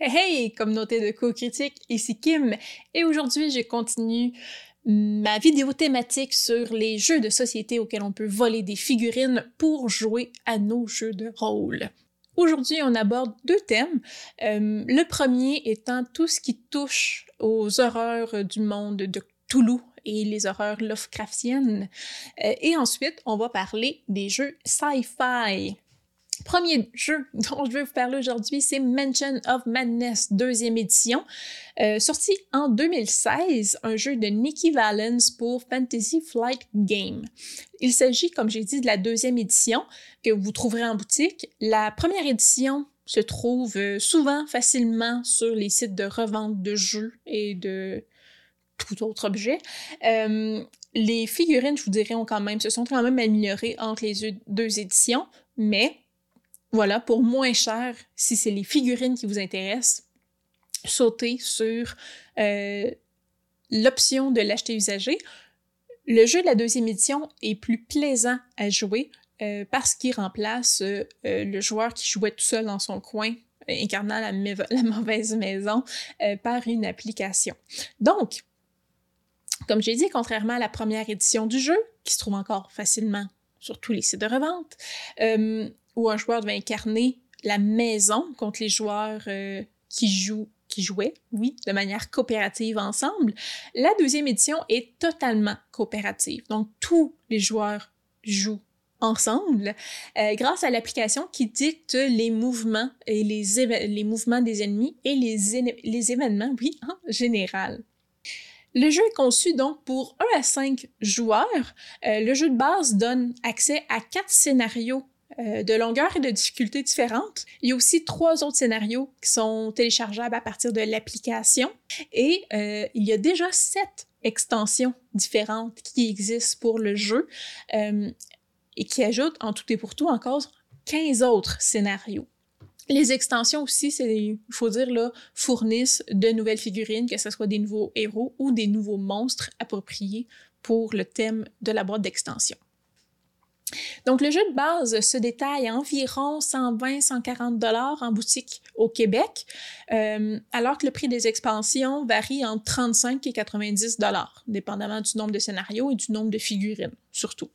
Hey, communauté de co-critique, ici Kim, et aujourd'hui je continue ma vidéo thématique sur les jeux de société auxquels on peut voler des figurines pour jouer à nos jeux de rôle. Aujourd'hui, on aborde deux thèmes. Euh, le premier étant tout ce qui touche aux horreurs du monde de Toulouse et les horreurs Lovecraftiennes. Euh, et ensuite, on va parler des jeux sci-fi. Premier jeu dont je vais vous parler aujourd'hui, c'est Mansion of Madness, deuxième édition, euh, sorti en 2016, un jeu de Nikki Valens pour Fantasy Flight Game. Il s'agit, comme j'ai dit, de la deuxième édition que vous trouverez en boutique. La première édition se trouve euh, souvent facilement sur les sites de revente de jeux et de tout autre objet. Euh, les figurines, je vous dirais, ont quand même, se sont quand même améliorées entre les deux éditions, mais voilà, pour moins cher, si c'est les figurines qui vous intéressent, sautez sur euh, l'option de l'acheter usagé. Le jeu de la deuxième édition est plus plaisant à jouer euh, parce qu'il remplace euh, le joueur qui jouait tout seul dans son coin incarnant la, la mauvaise maison par une application. Donc, comme j'ai dit, contrairement à la première édition du jeu, qui se trouve encore facilement sur tous les sites de revente, où un joueur devait incarner la maison contre les joueurs euh, qui jouent qui jouaient, oui, de manière coopérative ensemble. La deuxième édition est totalement coopérative. Donc, tous les joueurs jouent ensemble euh, grâce à l'application qui dicte les mouvements et les, mouvements des ennemis et les, les événements, oui, en général. Le jeu est conçu donc pour 1 à 5 joueurs. Euh, le jeu de base donne accès à quatre scénarios euh, de longueur et de difficulté différentes. Il y a aussi trois autres scénarios qui sont téléchargeables à partir de l'application et euh, il y a déjà sept extensions différentes qui existent pour le jeu euh, et qui ajoutent en tout et pour tout encore 15 autres scénarios. Les extensions aussi, il faut dire, là, fournissent de nouvelles figurines, que ce soit des nouveaux héros ou des nouveaux monstres appropriés pour le thème de la boîte d'extension. Donc, le jeu de base se détaille à environ 120-140 dollars en boutique au Québec, euh, alors que le prix des expansions varie entre 35 et 90 dollars, dépendamment du nombre de scénarios et du nombre de figurines, surtout.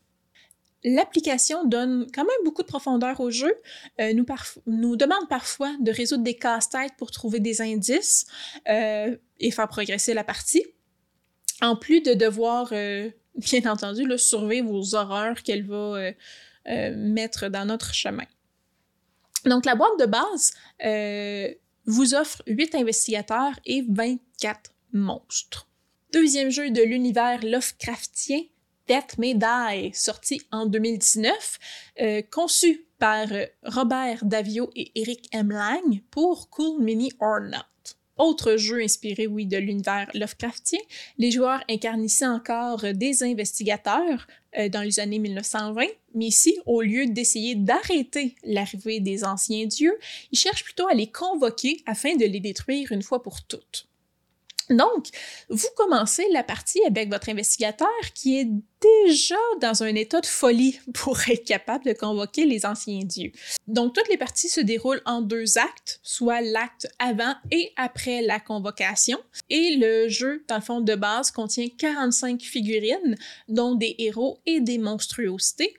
L'application donne quand même beaucoup de profondeur au jeu, euh, nous, demande parfois de résoudre des casse-têtes pour trouver des indices euh, et faire progresser la partie, en plus de devoir bien entendu, là, surveiller vos horreurs qu'elle va euh, euh, mettre dans notre chemin. Donc, la boîte de base euh, vous offre 8 investigateurs et 24 monstres. Deuxième jeu de l'univers Lovecraftien, Death May Die, sorti en 2019, conçu par Robert Davio et Eric M. Lang pour Cool Mini or. Autre jeu inspiré, oui, de l'univers Lovecraftien, les joueurs incarnent ici encore des investigateurs euh, dans les années 1920, mais ici, au lieu d'essayer d'arrêter l'arrivée des anciens dieux, ils cherchent plutôt à les convoquer afin de les détruire une fois pour toutes. Donc, vous commencez la partie avec votre investigateur qui est déjà dans un état de folie pour être capable de convoquer les anciens dieux. Donc, toutes les parties se déroulent en deux actes, soit l'acte avant et après la convocation. Et le jeu, dans le fond de base, contient 45 figurines, dont des héros et des monstruosités,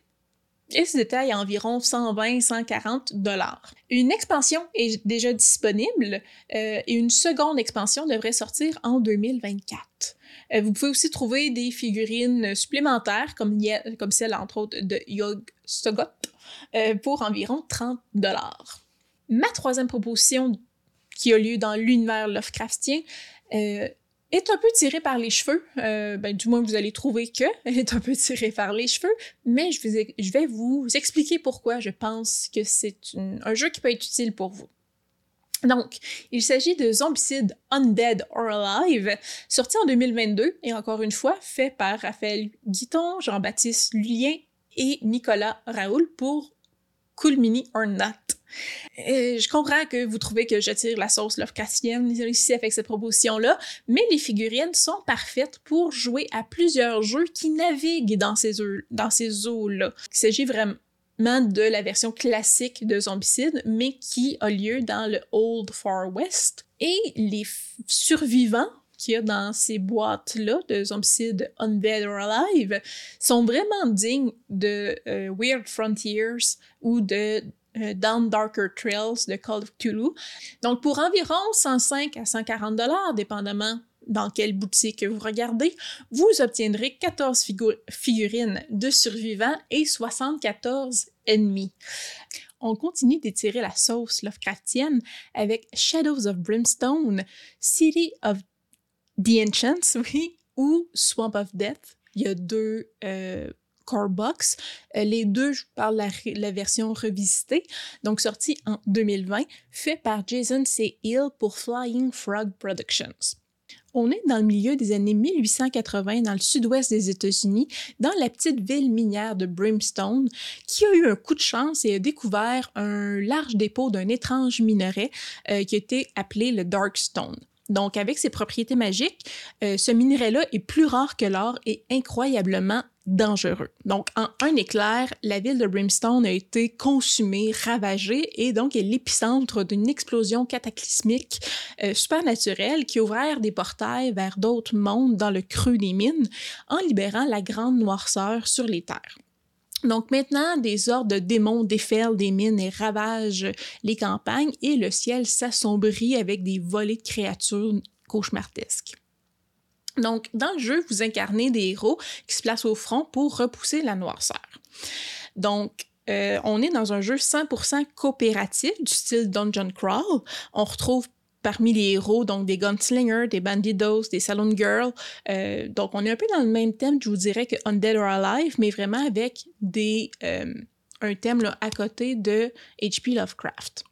et ce détail à environ 120-140 dollars. Une expansion est déjà disponible euh, et une seconde expansion devrait sortir en 2024. Euh, vous pouvez aussi trouver des figurines supplémentaires comme, comme celle entre autres de Yog Sogot euh, pour environ 30 dollars. Ma troisième proposition qui a lieu dans l'univers Lovecraftien est un peu tirée par les cheveux. Euh, ben, du moins, vous allez trouver que elle est un peu tirée par les cheveux, mais je, vais vous expliquer pourquoi je pense que c'est un jeu qui peut être utile pour vous. Donc, il s'agit de Zombicide Undead or Alive, sorti en 2022 et encore une fois fait par Raphaël Guiton, Jean-Baptiste Lulien et Nicolas Raoul pour Cool Mini or Not. Je comprends que vous trouvez que je tire la sauce Lovecraftienne ici avec cette proposition-là, mais les figurines sont parfaites pour jouer à plusieurs jeux qui naviguent dans ces, eaux-là. Il s'agit vraiment de la version classique de Zombicide, mais qui a lieu dans le Old Far West. Et les survivants qu'il y a dans ces boîtes-là de Zombicide Undead or Alive sont vraiment dignes de euh, Weird Frontiers ou de Down Darker Trails de Call of Cthulhu. Donc pour environ 105 à 140 dollars, dépendamment dans quelle boutique vous regardez, vous obtiendrez 14 figurines de survivants et 74 ennemis. On continue d'étirer la sauce Lovecraftienne avec Shadows of Brimstone, City of the Ancients, oui, ou Swamp of Death. Il y a deux euh, core box. Euh, les deux, je parle la, version revisitée, donc sortie en 2020, fait par Jason C. Hill pour Flying Frog Productions. On est dans le milieu des années 1880 dans le sud-ouest des États-Unis, dans la petite ville minière de Brimstone, qui a eu un coup de chance et a découvert un large dépôt d'un étrange minerai euh, qui été appelé le Darkstone. Donc, avec ses propriétés magiques, euh, ce minerai-là est plus rare que l'or et incroyablement dangereux. Donc, en un éclair, la ville de Brimstone a été consumée, ravagée et donc est l'épicentre d'une explosion cataclysmique euh, supernaturelle qui ouvert des portails vers d'autres mondes dans le creux des mines en libérant la grande noirceur sur les terres. Donc maintenant, des ordres de démons déferlent des mines et ravagent les campagnes et le ciel s'assombrit avec des volées de créatures cauchemardesques. Donc, dans le jeu, vous incarnez des héros qui se placent au front pour repousser la noirceur. Donc, euh, on est dans un jeu 100% coopératif du style Dungeon Crawl. On retrouve parmi les héros, donc des gunslingers, des bandidos, des saloon girls. Euh, donc, on est un peu dans le même thème, je vous dirais, que Undead or Alive, mais vraiment avec des, euh, un thème là, à côté de H.P. Lovecraft.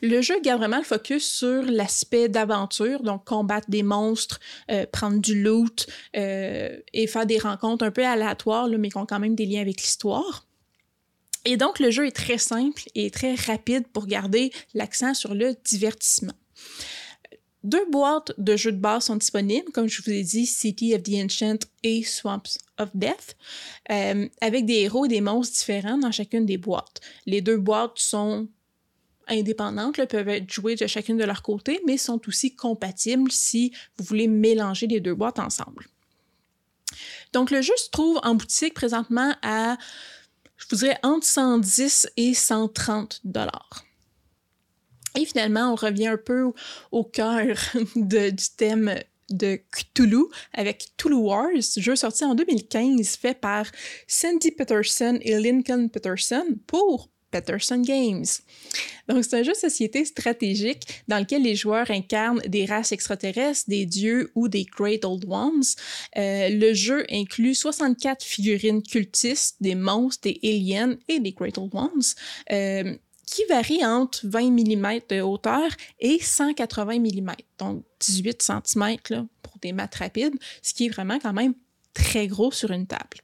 Le jeu garde vraiment le focus sur l'aspect d'aventure, donc combattre des monstres, euh, prendre du loot et faire des rencontres un peu aléatoires, mais qui ont quand même des liens avec l'histoire. Et donc, le jeu est très simple et très rapide pour garder l'accent sur le divertissement. Deux boîtes de jeux de base sont disponibles, comme je vous ai dit, City of the Ancient et Swamps of Death, euh, avec des héros et des monstres différents dans chacune des boîtes. Les deux boîtes sont indépendantes, peuvent être jouées de chacune de leur côté, mais sont aussi compatibles si vous voulez mélanger les deux boîtes ensemble. Donc le jeu se trouve en boutique présentement à je vous dirais entre 110 et 130 dollars. Et finalement, on revient un peu au cœur du thème de Cthulhu avec Cthulhu Wars, jeu sorti en 2015 fait par Sandy Peterson et Lincoln Peterson pour Peterson Games. Donc, c'est un jeu de société stratégique dans lequel les joueurs incarnent des races extraterrestres, des dieux ou des Great Old Ones. Euh, le jeu inclut 64 figurines cultistes, des monstres, des aliens et des Great Old Ones. Euh, qui varient entre 20 mm de hauteur et 180 mm, donc 18 cm là, pour des maths rapides, ce qui est vraiment quand même très gros sur une table.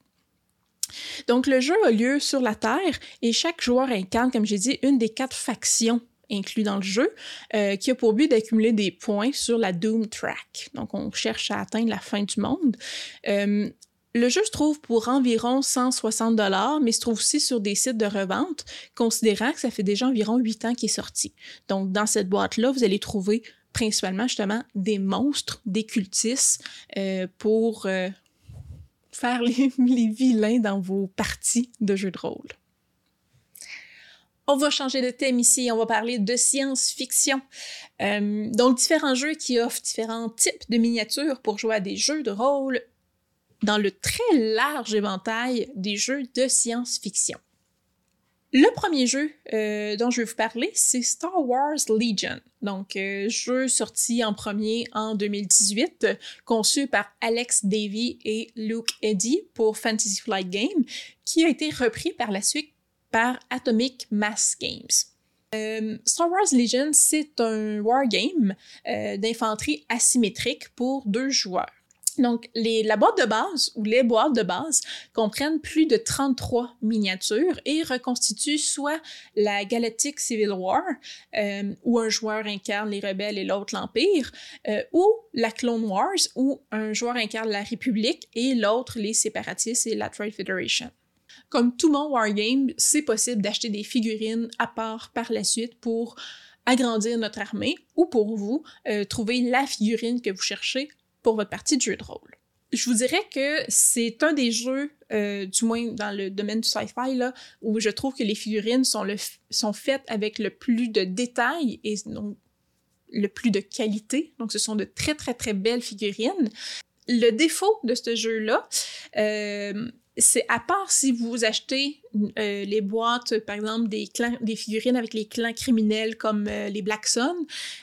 Donc, le jeu a lieu sur la Terre et chaque joueur incarne, comme j'ai dit, une des quatre factions inclus dans le jeu, euh, qui a pour but d'accumuler des points sur la Doom Track. Donc, on cherche à atteindre la fin du monde. Euh, le jeu se trouve pour environ 160 dollars, mais se trouve aussi sur des sites de revente, considérant que ça fait déjà environ 8 ans qu'il est sorti. Donc, dans cette boîte-là, vous allez trouver principalement justement des monstres, des cultistes euh, pour faire les, vilains dans vos parties de jeux de rôle. On va changer de thème ici, on va parler de science-fiction. Euh, donc, différents jeux qui offrent différents types de miniatures pour jouer à des jeux de rôle dans le très large éventail des jeux de science-fiction. Le premier jeu euh, dont je vais vous parler, c'est Star Wars Legion. Donc, euh, jeu sorti en premier en 2018, conçu par Alex Davy et Luke Eddy pour Fantasy Flight Game, qui a été repris par la suite par Atomic Mass Games. Euh, Star Wars Legion, c'est un wargame d'infanterie asymétrique pour deux joueurs. Donc, la boîte de base ou les boîtes de base comprennent plus de 33 miniatures et reconstituent soit la Galactic Civil War, euh, où un joueur incarne les rebelles et l'autre l'Empire, euh, ou la Clone Wars, où un joueur incarne la République et l'autre les séparatistes et la Trade Federation. Comme tout mon wargame, c'est possible d'acheter des figurines à part par la suite pour agrandir notre armée ou pour vous euh, trouver la figurine que vous cherchez pour votre partie de jeu de rôle. Je vous dirais que c'est un des jeux, euh, du moins dans le domaine du sci-fi, là, où je trouve que les figurines sont, faites avec le plus de détails et donc le plus de qualité. Donc, ce sont de très, très, très belles figurines. Le défaut de ce jeu-là, euh, c'est à part si vous achetez euh, les boîtes, par exemple, des, figurines avec les clans criminels comme euh, les Black Sun,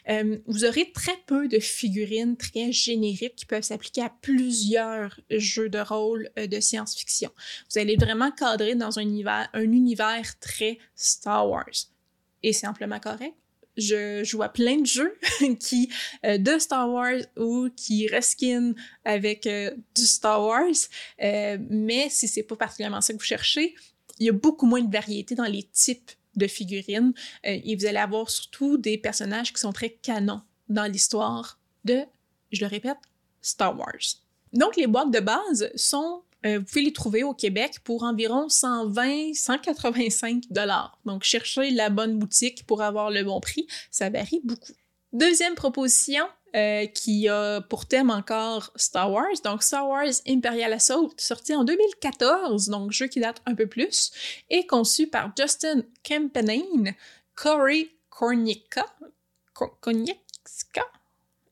euh, vous aurez très peu de figurines très génériques qui peuvent s'appliquer à plusieurs jeux de rôle de science-fiction. Vous allez vraiment cadrer dans un univers, un univers très Star Wars. Et c'est amplement correct je joue à plein de jeux qui euh, de Star Wars ou qui reskin avec euh, du Star Wars, euh, mais si c'est pas particulièrement ça que vous cherchez, il y a beaucoup moins de variété dans les types de figurines et vous allez avoir surtout des personnages qui sont très canons dans l'histoire de, je le répète, Star Wars. Donc les boîtes de base sont euh, vous pouvez les trouver au Québec pour environ 120-185 dollars. Donc, cherchez la bonne boutique pour avoir le bon prix. Ça varie beaucoup. Deuxième proposition, euh, qui a pour thème encore Star Wars. Donc Star Wars Imperial Assault, sorti en 2014, donc jeu qui date un peu plus, et conçu par Justin Kempenane, Corey Kornicka,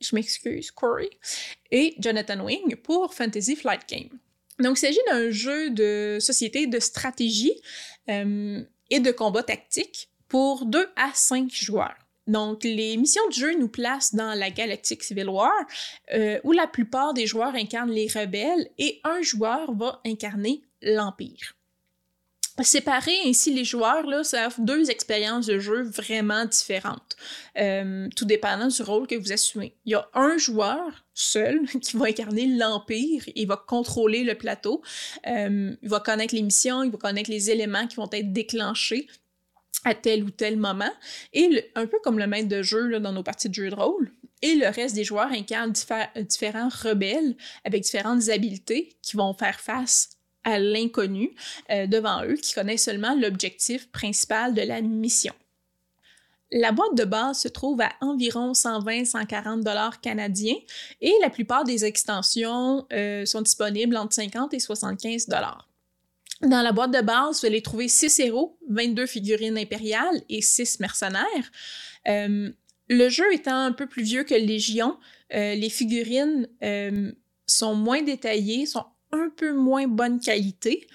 je m'excuse, Corey, et Jonathan Wing pour Fantasy Flight Game. Donc, il s'agit d'un jeu de société de stratégie euh, et de combat tactique pour 2 à 5 joueurs. Donc, les missions de jeu nous placent dans la Galactic Civil War, euh, où la plupart des joueurs incarnent les rebelles et un joueur va incarner l'Empire. Séparer ainsi les joueurs, là, ça offre deux expériences de jeu vraiment différentes, euh, tout dépendant du rôle que vous assumez. Il y a un joueur seul qui va incarner l'Empire, il va contrôler le plateau, euh, il va connaître les missions, il va connaître les éléments qui vont être déclenchés à tel ou tel moment, et un peu comme le maître de jeu là, dans nos parties de jeu de rôle, et le reste des joueurs incarnent différents rebelles avec différentes habiletés qui vont faire face à l'inconnu euh, devant eux qui connaissent seulement l'objectif principal de la mission. La boîte de base se trouve à environ 120-140 dollars canadiens et la plupart des extensions euh, sont disponibles entre 50 et 75 dollars. Dans la boîte de base, vous allez trouver 6 héros, 22 figurines impériales et 6 mercenaires. Euh, le jeu étant un peu plus vieux que Légion, les figurines sont moins détaillées, sont un peu moins bonne qualité.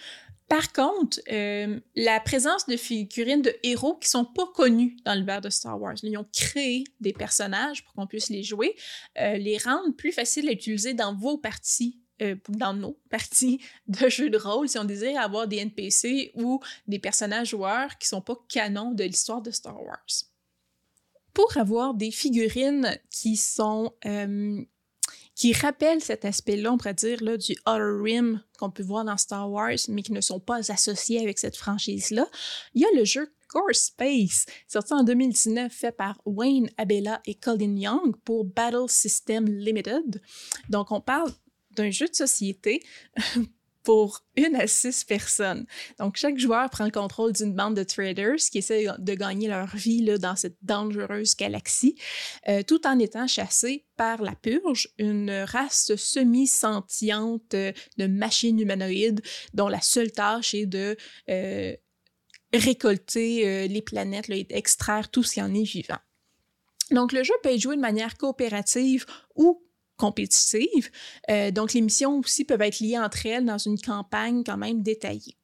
Par contre, euh, la présence de figurines de héros qui sont pas connus dans l'univers de Star Wars, ils ont créé des personnages pour qu'on puisse les jouer, euh, les rendent plus faciles à utiliser dans vos parties euh, dans nos parties de jeux de rôle si on désire avoir des NPC ou des personnages joueurs qui sont pas canons de l'histoire de Star Wars. Pour avoir des figurines qui sont qui rappellent cet aspect-là, on pourrait dire, là, du Outer Rim qu'on peut voir dans Star Wars, mais qui ne sont pas associés avec cette franchise-là. Il y a le jeu Core Space, sorti en 2019, fait par Wayne Abella et Colin Young pour Battle System Limited. Donc, on parle d'un jeu de société pour une à six personnes. Donc, chaque joueur prend le contrôle d'une bande de traders qui essaient de gagner leur vie là, dans cette dangereuse galaxie, euh, tout en étant chassés par la Purge, une race semi-sentiente euh, de machines humanoïdes dont la seule tâche est de euh, récolter les planètes et d'extraire tout ce qui en est vivant. Donc, le jeu peut être joué de manière coopérative ou compétitive. Euh, donc, les missions aussi peuvent être liées entre elles dans une campagne quand même détaillée.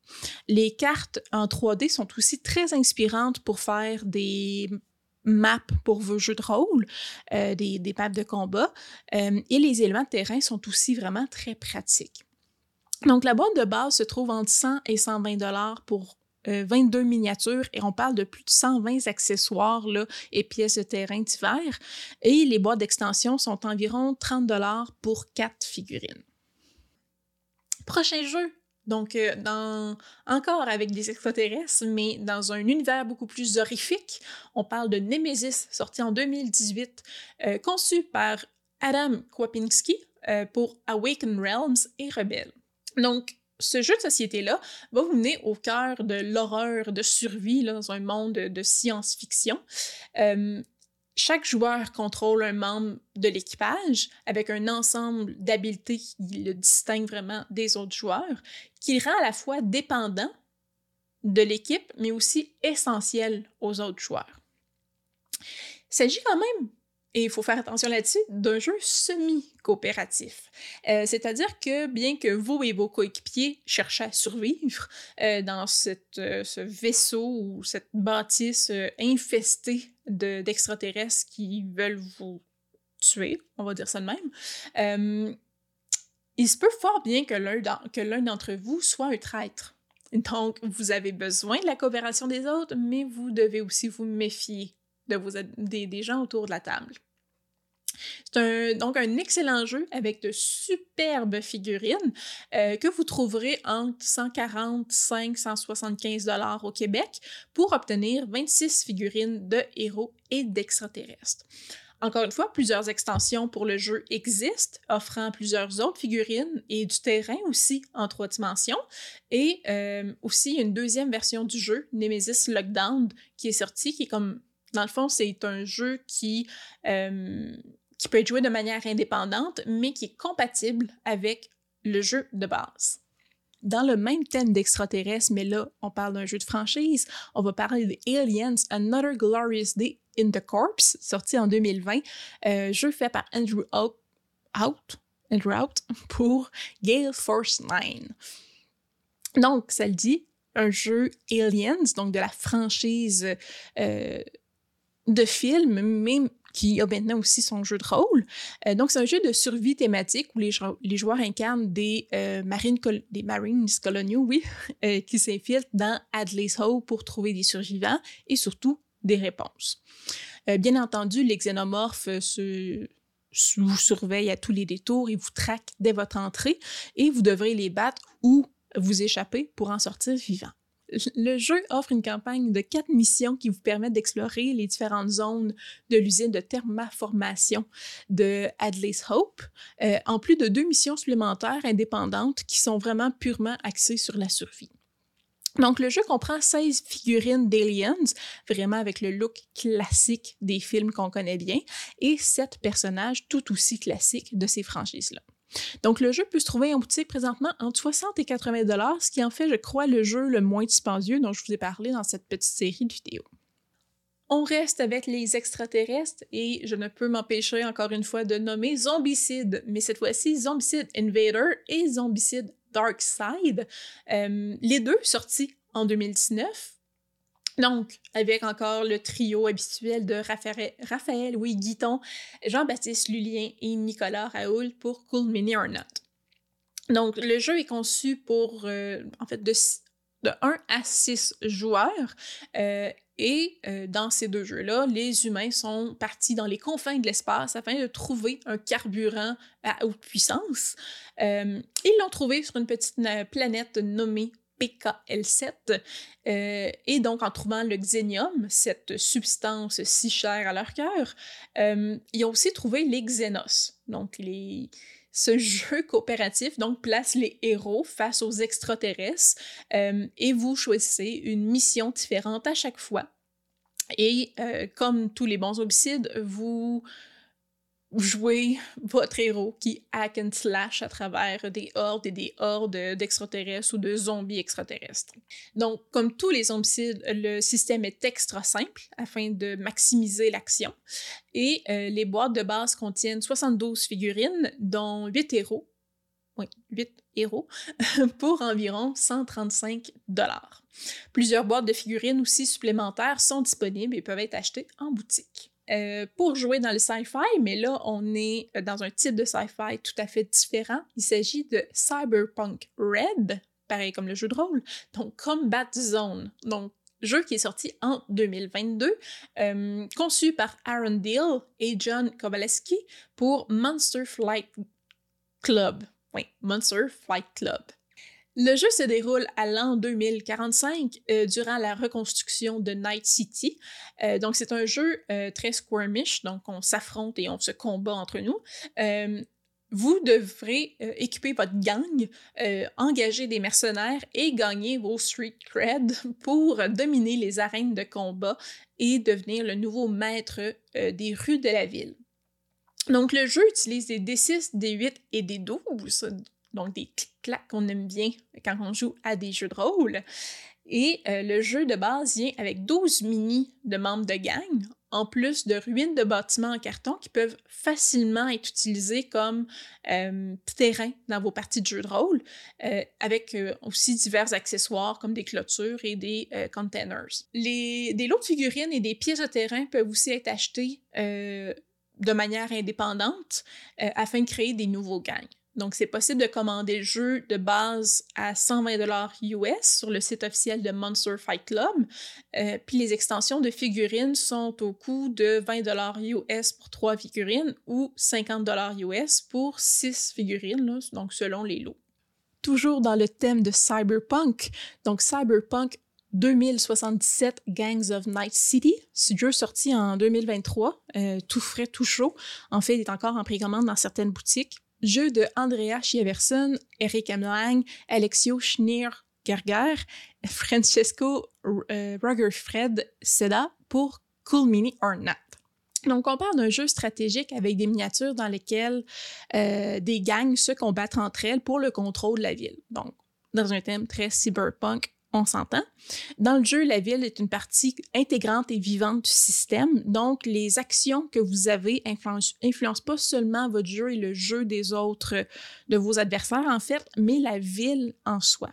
Les cartes en 3D sont aussi très inspirantes pour faire des maps pour vos jeux de rôle, euh, des, des, maps de combat, euh, et les éléments de terrain sont aussi vraiment très pratiques. Donc, la boîte de base se trouve entre 100 et 120 dollars pour 22 euh, miniatures et on parle de plus de 120 accessoires là, et pièces de terrain divers. Et les boîtes d'extension sont environ 30 dollars pour 4 figurines. Prochain jeu. Donc, euh, dans, encore avec des extraterrestres, mais dans un univers beaucoup plus horrifique. On parle de Nemesis, sorti en 2018, euh, conçu par Adam Kwapinski pour Awaken Realms et Rebel. Donc, ce jeu de société-là va vous mener au cœur de l'horreur de survie dans un monde de, science-fiction. Euh, chaque joueur contrôle un membre de l'équipage avec un ensemble d'habiletés qui le distingue vraiment des autres joueurs, qui le rend à la fois dépendant de l'équipe, mais aussi essentiel aux autres joueurs. Il s'agit quand même et il faut faire attention là-dessus, d'un jeu semi-coopératif. Euh, c'est-à-dire que bien que vous et vos coéquipiers cherchent à survivre euh, dans euh, ce vaisseau ou cette bâtisse infestée d'extraterrestres qui veulent vous tuer, on va dire ça de même, il se peut fort bien que l'un d'entre vous soit un traître. Donc, vous avez besoin de la coopération des autres, mais vous devez aussi vous méfier de vos, des, gens autour de la table. C'est donc un excellent jeu avec de superbes figurines euh, que vous trouverez entre 145 175 dollars au Québec pour obtenir 26 figurines de héros et d'extraterrestres. Encore une fois, plusieurs extensions pour le jeu existent, offrant plusieurs autres figurines et du terrain aussi en trois dimensions. Et euh, aussi une deuxième version du jeu, Nemesis Lockdown, qui est sortie, qui est comme dans le fond, c'est un jeu qui, euh, qui peut être joué de manière indépendante, mais qui est compatible avec le jeu de base. Dans le même thème d'extraterrestres, mais là, on parle d'un jeu de franchise, on va parler de Aliens Another Glorious Day in the Corpse, sorti en 2020, euh, jeu fait par Andrew Out, Out, Andrew Out pour Gale Force 9. Donc, ça le dit, un jeu Aliens, donc de la franchise euh, de film, mais qui a maintenant aussi son jeu de rôle. Euh, donc, c'est un jeu de survie thématique où les, joueurs incarnent des, euh, marines, des Marines coloniaux, oui, euh, qui s'infiltrent dans Adley's Hope pour trouver des survivants et surtout des réponses. bien entendu, les xénomorphes vous surveillent à tous les détours et vous traquent dès votre entrée et vous devrez les battre ou vous échapper pour en sortir vivant. Le jeu offre une campagne de quatre missions qui vous permettent d'explorer les différentes zones de l'usine de thermaformation de Adley's Hope, euh, en plus de deux missions supplémentaires indépendantes qui sont vraiment purement axées sur la survie. Donc, le jeu comprend 16 figurines d'aliens, vraiment avec le look classique des films qu'on connaît bien, et 7 personnages tout aussi classiques de ces franchises-là. Donc, le jeu peut se trouver en boutique présentement entre 60 et 80 dollars, ce qui en fait, je crois, le jeu le moins dispendieux dont je vous ai parlé dans cette petite série de vidéos. On reste avec les extraterrestres et je ne peux m'empêcher encore une fois de nommer Zombicide, mais cette fois-ci Zombicide Invader et Zombicide Dark Side, euh, les deux sortis en 2019 donc, avec encore le trio habituel de Raphaël, oui, Guiton, Jean-Baptiste Lulien et Nicolas Raoul pour Cool Mini or Not. Donc, le jeu est conçu pour, euh, en fait, de, de 1 à 6 joueurs. Euh, et euh, dans ces deux jeux-là, les humains sont partis dans les confins de l'espace afin de trouver un carburant à haute puissance. ils l'ont trouvé sur une petite planète nommée PKL7. Euh, et donc, en trouvant le xénium, cette substance si chère à leur cœur, euh, ils ont aussi trouvé les xénos. Donc, ce jeu coopératif donc, place les héros face aux extraterrestres euh, et vous choisissez une mission différente à chaque fois. Et comme tous les bons homicides, vous jouer votre héros qui hack and slash à travers des hordes et des hordes d'extraterrestres ou de zombies extraterrestres. Donc, comme tous les homicides, le système est extra simple afin de maximiser l'action. Et euh, les boîtes de base contiennent 72 figurines, dont 8 héros. Oui, 8 héros, pour environ 135 dollars. Plusieurs boîtes de figurines aussi supplémentaires sont disponibles et peuvent être achetées en boutique. Euh, pour jouer dans le sci-fi, mais là, on est euh, dans un type de sci-fi tout à fait différent. Il s'agit de Cyberpunk Red, pareil comme le jeu de rôle, donc Combat Zone. Donc, jeu qui est sorti en 2022, euh, conçu par Aaron Deal et John Kowaleski pour Monster Flight Club. Oui, Monster Flight Club. Le jeu se déroule à l'an 2045 euh, durant la reconstruction de Night City. Euh, donc c'est un jeu euh, très squirmish, donc on s'affronte et on se combat entre nous. vous devrez équiper votre gang, engager des mercenaires et gagner vos street cred pour dominer les arènes de combat et devenir le nouveau maître des rues de la ville. Donc le jeu utilise des D6, des 8 et des 12, donc des clics-clacs qu'on aime bien quand on joue à des jeux de rôle. Et le jeu de base vient avec 12 mini de membres de gang, en plus de ruines de bâtiments en carton qui peuvent facilement être utilisés comme euh, terrain dans vos parties de jeu de rôle, euh, avec euh, aussi divers accessoires comme des clôtures et des containers. Les, des lots de figurines et des pièces de terrain peuvent aussi être achetés de manière indépendante afin de créer des nouveaux gangs. Donc, c'est possible de commander le jeu de base à 120 US sur le site officiel de Monster Fight Club. Euh, puis les extensions de figurines sont au coût de 20 US pour 3 figurines ou 50 US pour 6 figurines, donc selon les lots. Toujours dans le thème de Cyberpunk, donc Cyberpunk 2077 Gangs of Night City. Ce jeu sorti en 2023, euh, tout frais, tout chaud. En fait, il est encore en précommande dans certaines boutiques. Jeu de Andrea Chieverson, Eric Emlang, Alexio Schneer Gerger, Francesco euh, Fred Seda pour Cool Mini or Not. Donc, on parle d'un jeu stratégique avec des miniatures dans lesquelles euh, des gangs se combattent entre elles pour le contrôle de la ville. Donc, dans un thème très cyberpunk on s'entend. Dans le jeu, la ville est une partie intégrante et vivante du système, donc les actions que vous avez influencent, pas seulement votre jeu et le jeu des autres, de vos adversaires en fait, mais la ville en soi.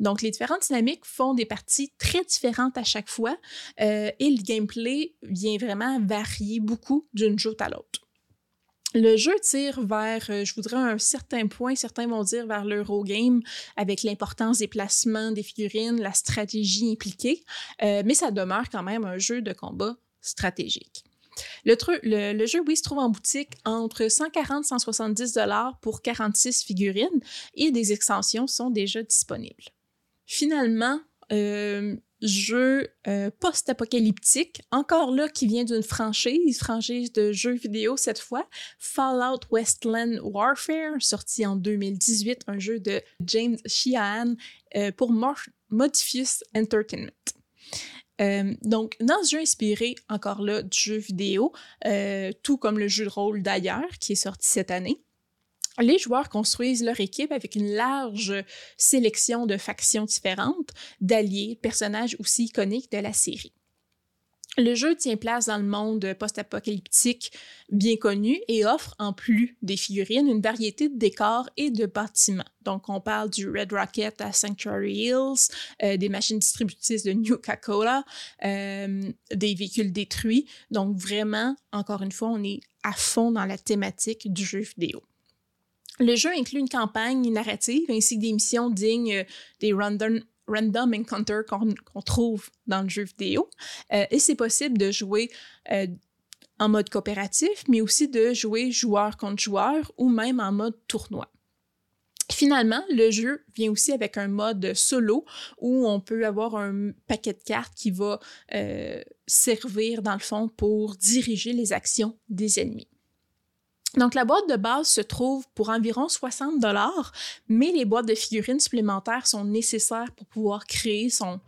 Donc, les différentes dynamiques font des parties très différentes à chaque fois euh, et le gameplay vient vraiment varier beaucoup d'une joute à l'autre. Le jeu tire vers, euh, je voudrais un certain point, certains vont dire vers l'Eurogame, avec l'importance des placements des figurines, la stratégie impliquée, euh, mais ça demeure quand même un jeu de combat stratégique. Le, jeu, oui, se trouve en boutique entre 140 et 170 dollars pour 46 figurines et des extensions sont déjà disponibles. Finalement, euh, jeu euh, post-apocalyptique, encore là qui vient d'une franchise, franchise de jeux vidéo cette fois, Fallout Westland Warfare, sorti en 2018, un jeu de James Sheehan euh, pour Modifius Entertainment. Euh, donc, dans ce jeu inspiré, encore là, du jeu vidéo, tout comme le jeu de rôle d'ailleurs, qui est sorti cette année, les joueurs construisent leur équipe avec une large sélection de factions différentes, d'alliés, de personnages aussi iconiques de la série. Le jeu tient place dans le monde post-apocalyptique bien connu et offre, en plus des figurines, une variété de décors et de bâtiments. Donc, on parle du Red Rocket à Sanctuary Hills, euh, des machines distributrices de New Coca-Cola, euh, des véhicules détruits. Donc, vraiment, encore une fois, on est à fond dans la thématique du jeu vidéo. Le jeu inclut une campagne narrative ainsi que des missions dignes euh, des random, encounters qu'on trouve dans le jeu vidéo. Euh, et c'est possible de jouer euh, en mode coopératif, mais aussi de jouer joueur contre joueur ou même en mode tournoi. Finalement, le jeu vient aussi avec un mode solo où on peut avoir un paquet de cartes qui va servir dans le fond pour diriger les actions des ennemis. Donc, la boîte de base se trouve pour environ 60 dollars, mais les boîtes de figurines supplémentaires sont nécessaires pour pouvoir créer son,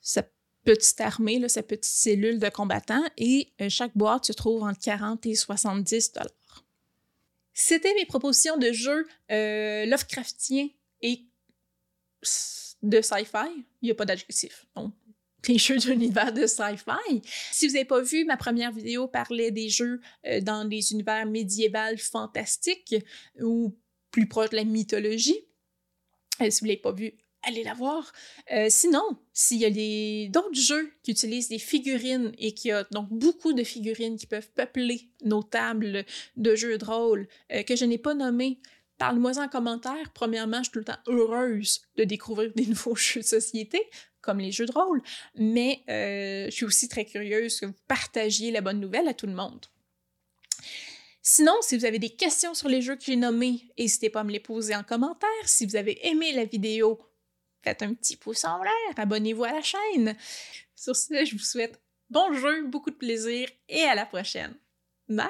sa petite armée, sa petite cellule de combattants, et euh, chaque boîte se trouve entre 40 et 70 dollars. C'était mes propositions de jeux euh, Lovecraftien et de sci-fi. Il n'y a pas d'adjectif. Les jeux d'univers de sci-fi. Si vous n'avez pas vu, ma première vidéo parlait des jeux euh, dans des univers médiévals fantastiques ou plus proche de la mythologie. Euh, si vous ne l'avez pas vu, allez la voir. Euh, sinon, s'il y a d'autres jeux qui utilisent des figurines et qui a donc beaucoup de figurines qui peuvent peupler nos tables de jeux de rôle que je n'ai pas nommées, Parle-moi en commentaire. Premièrement, je suis tout le temps heureuse de découvrir des nouveaux jeux de société comme les jeux de rôle, mais euh, je suis aussi très curieuse que vous partagiez la bonne nouvelle à tout le monde. Sinon, si vous avez des questions sur les jeux que j'ai nommés, n'hésitez pas à me les poser en commentaire. Si vous avez aimé la vidéo, faites un petit pouce en l'air, abonnez-vous à la chaîne. Sur ce, je vous souhaite bon jeu, beaucoup de plaisir et à la prochaine. Bye!